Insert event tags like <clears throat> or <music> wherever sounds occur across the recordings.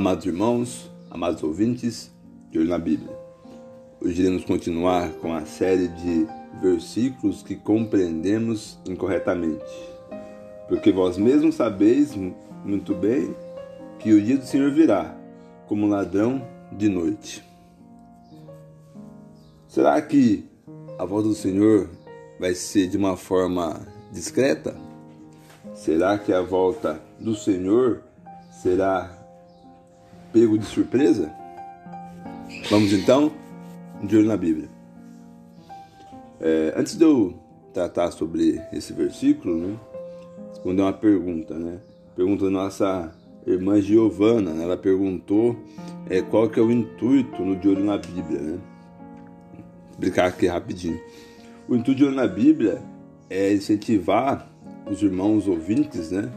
Amados irmãos, amados ouvintes, de olho na Bíblia. Hoje iremos continuar com a série de versículos que compreendemos incorretamente. Porque vós mesmos sabeis muito bem que o dia do Senhor virá, como ladrão de noite. Será que a volta do Senhor vai ser de uma forma discreta? Será que a volta do Senhor será pego de surpresa? Vamos então de olho na Bíblia. É, antes de eu tratar sobre esse versículo, né, responder uma pergunta, né? Pergunta da nossa irmã Giovana, né? ela perguntou é, qual que é o intuito no de olho na Bíblia, né? Vou explicar aqui rapidinho. O intuito de olho na Bíblia é incentivar os irmãos ouvintes, né,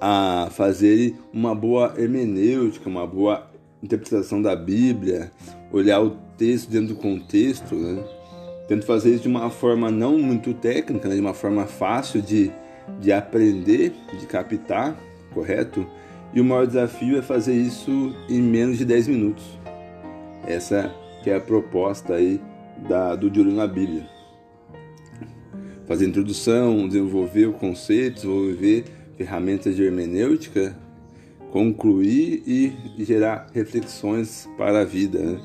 a fazerem uma boa hermenêutica, uma boa interpretação da Bíblia, olhar o texto dentro do contexto, né? Tento fazer isso de uma forma não muito técnica, né? de uma forma fácil de, de aprender, de captar, correto? E o maior desafio é fazer isso em menos de 10 minutos. Essa que é a proposta aí da, do de na Bíblia. Fazer introdução, desenvolver o conceito, desenvolver ferramentas de hermenêutica, concluir e gerar reflexões para a vida. Né?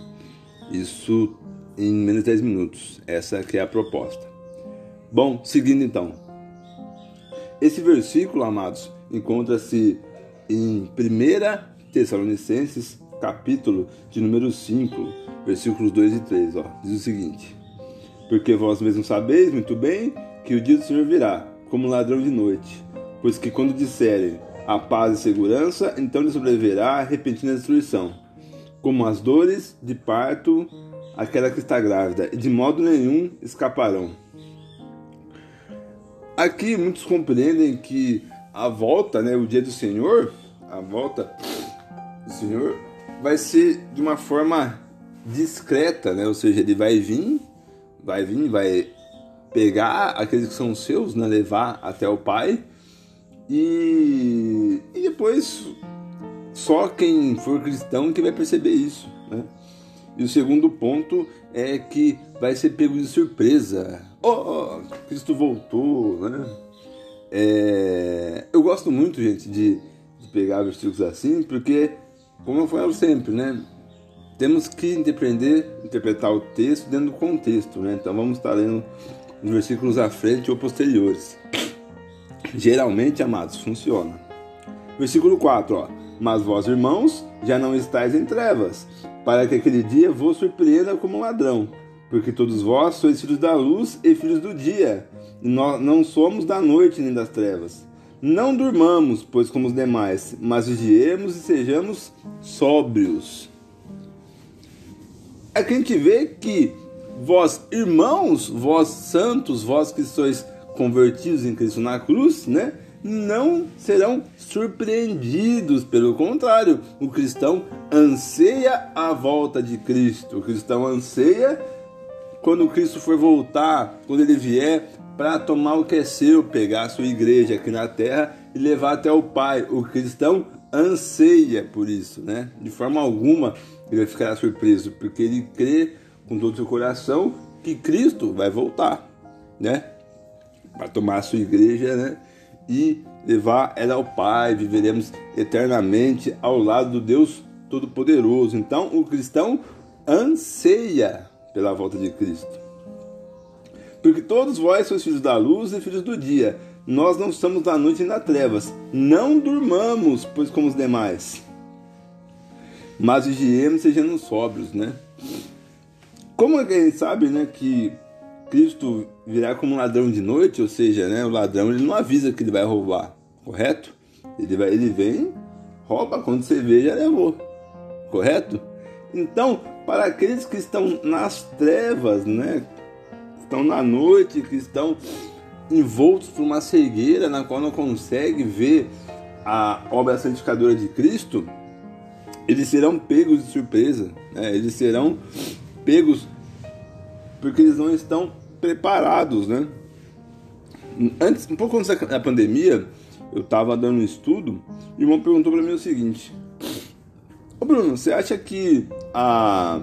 Isso em menos de 10 minutos. Essa que é a proposta. Bom, seguindo então. Esse versículo, amados, encontra-se em 1 Tessalonicenses, capítulo de número 5, versículos 2 e 3. Ó, diz o seguinte: Porque vós mesmos sabeis muito bem que o dia do Senhor virá, como ladrão de noite. Pois que quando disserem a paz e segurança, então lhe sobreverá a repentina destruição, como as dores de parto aquela que está grávida, e de modo nenhum escaparão. Aqui muitos compreendem que a volta, né, o dia do Senhor, a volta do Senhor vai ser de uma forma discreta, né? Ou seja, ele vai vir, vai vir, vai pegar aqueles que são seus, né, levar até o Pai e, e depois só quem for cristão que vai perceber isso, né? E o segundo ponto é que vai ser pego de surpresa. Oh, Cristo voltou, né? É, eu gosto muito, gente, de, de pegar versículos assim, porque, como eu falo sempre, né? Temos que interpretar, interpretar o texto dentro do contexto, né? Então vamos estar lendo os versículos à frente ou posteriores. Geralmente, amados, funciona. Versículo 4, ó. Mas vós, irmãos, já não estáis em trevas, para que aquele dia vos surpreenda como ladrão. Porque todos vós sois filhos da luz e filhos do dia. E nós não somos da noite nem das trevas. Não durmamos, pois como os demais, mas vigiemos e sejamos sóbrios. Aqui a gente vê que vós, irmãos, vós santos, vós que sois convertidos em Cristo na cruz, né? não serão surpreendidos. Pelo contrário, o cristão anseia a volta de Cristo. O cristão anseia quando Cristo for voltar, quando ele vier para tomar o que é seu, pegar a sua igreja aqui na terra e levar até o Pai. O cristão anseia por isso, né? De forma alguma ele vai ficar surpreso, porque ele crê com todo o seu coração que Cristo vai voltar, né? Para tomar a sua igreja, né? e levar ela ao Pai, viveremos eternamente ao lado do Deus Todo-Poderoso. Então, o cristão anseia pela volta de Cristo. Porque todos vós sois filhos da luz e filhos do dia. Nós não estamos da noite e nas trevas. Não durmamos, pois como os demais. Mas vigiemos sejamos sóbrios, né? Como que a gente sabe, né, que Cristo virá como um ladrão de noite, ou seja, né, o ladrão ele não avisa que ele vai roubar, correto? Ele, vai, ele vem, rouba, quando você vê já levou, correto? Então, para aqueles que estão nas trevas, né, estão na noite, que estão envoltos por uma cegueira na qual não consegue ver a obra santificadora de Cristo, eles serão pegos de surpresa, né? eles serão pegos porque eles não estão preparados, né? Antes, um pouco antes da pandemia, eu estava dando um estudo e irmão perguntou para mim o seguinte: Bruno, você acha que a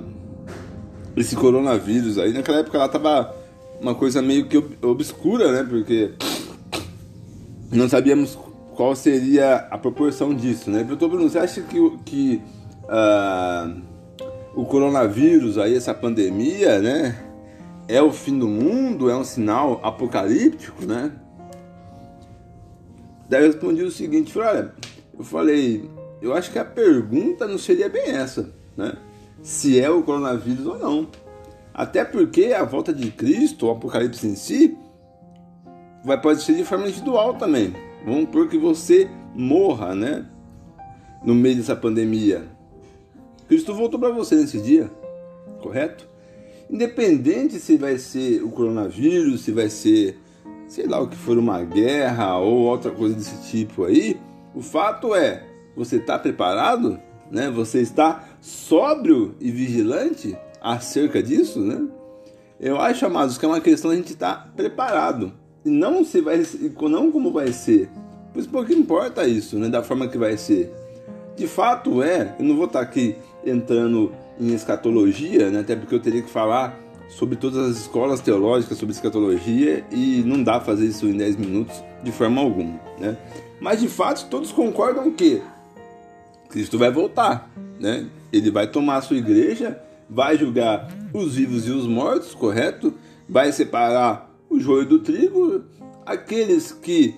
esse coronavírus aí, naquela época ela tava uma coisa meio que obscura, né? Porque não sabíamos qual seria a proporção disso, né? Doutor Bruno, você acha que, que uh, o coronavírus aí, essa pandemia, né? É o fim do mundo? É um sinal apocalíptico, né? Daí eu respondi o seguinte, olha, eu falei, eu acho que a pergunta não seria bem essa, né? Se é o coronavírus ou não. Até porque a volta de Cristo, o Apocalipse em si, vai pode ser de forma individual também. Vamos por que você morra, né? No meio dessa pandemia. Cristo voltou para você nesse dia, correto? Independente se vai ser o coronavírus, se vai ser, sei lá, o que for uma guerra ou outra coisa desse tipo aí, o fato é, você está preparado? Né? Você está sóbrio e vigilante acerca disso, né? Eu acho, amados, que é uma questão a gente estar tá preparado. E não se vai não como vai ser. Pois pouco importa isso, né? Da forma que vai ser. De fato é, eu não vou estar tá aqui entrando em escatologia, né? Até porque eu teria que falar sobre todas as escolas teológicas sobre escatologia e não dá fazer isso em 10 minutos de forma alguma, né? Mas de fato todos concordam que Cristo vai voltar, né? Ele vai tomar a sua igreja, vai julgar os vivos e os mortos, correto? Vai separar o joio do trigo, aqueles que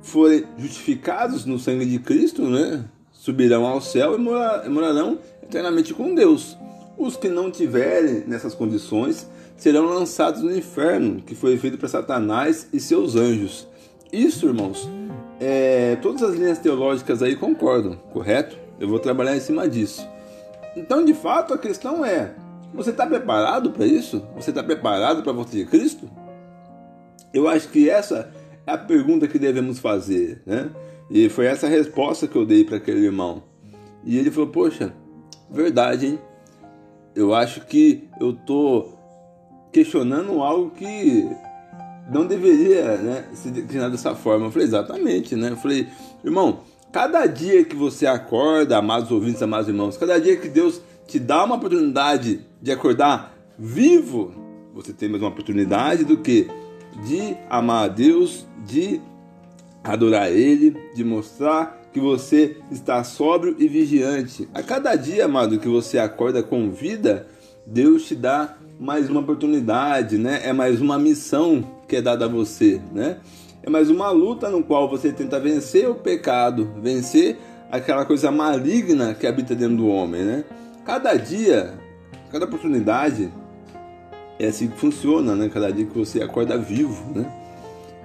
forem justificados no sangue de Cristo, né? Subirão ao céu e morarão eternamente com Deus. Os que não tiverem nessas condições serão lançados no inferno, que foi feito para Satanás e seus anjos. Isso, irmãos, é, todas as linhas teológicas aí concordam, correto? Eu vou trabalhar em cima disso. Então, de fato, a questão é: você está preparado para isso? Você está preparado para a volta de Cristo? Eu acho que essa é a pergunta que devemos fazer, né? E foi essa a resposta que eu dei para aquele irmão. E ele falou: Poxa, verdade, hein? Eu acho que eu tô questionando algo que não deveria né, se declinar dessa forma. Eu falei: Exatamente, né? Eu falei: Irmão, Cada dia que você acorda, amados ouvintes, amados irmãos, cada dia que Deus te dá uma oportunidade de acordar vivo, você tem mais uma oportunidade do que de amar a Deus, de adorar Ele, de mostrar que você está sóbrio e vigiante. A cada dia, amado, que você acorda com vida, Deus te dá mais uma oportunidade, né? É mais uma missão que é dada a você, né? é mais uma luta no qual você tenta vencer o pecado, vencer aquela coisa maligna que habita dentro do homem, né? Cada dia, cada oportunidade é assim que funciona, né? Cada dia que você acorda vivo, né?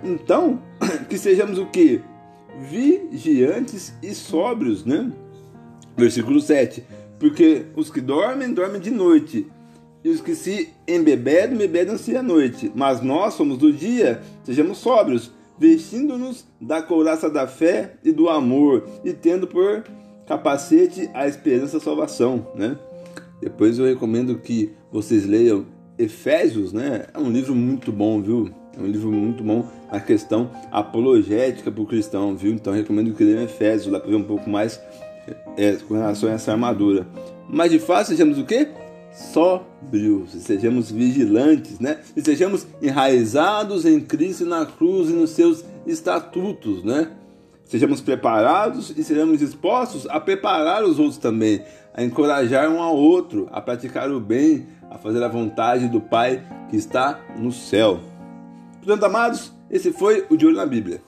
Então, <clears throat> que sejamos o que? Vigiantes e sóbrios, né? Versículo 7. Porque os que dormem, dormem de noite, e os que se embebedam, embebedam-se à noite. Mas nós somos do dia, sejamos sóbrios, vestindo-nos da couraça da fé e do amor, e tendo por capacete a esperança da salvação, né? Depois eu recomendo que vocês leiam Efésios, né? É um livro muito bom, viu? É um livro muito bom na questão apologética para o cristão, viu? Então recomendo que leiam Efésios lá para ver um pouco mais é, com relação a essa armadura. Mas de fato, sejamos o quê? sóbrios, sejamos vigilantes, né? E sejamos enraizados em Cristo na cruz e nos seus estatutos, né? Sejamos preparados e sejamos dispostos a preparar os outros também, a encorajar um ao outro, a praticar o bem, a fazer a vontade do Pai que está no céu. Portanto, amados, esse foi o De Olho na Bíblia.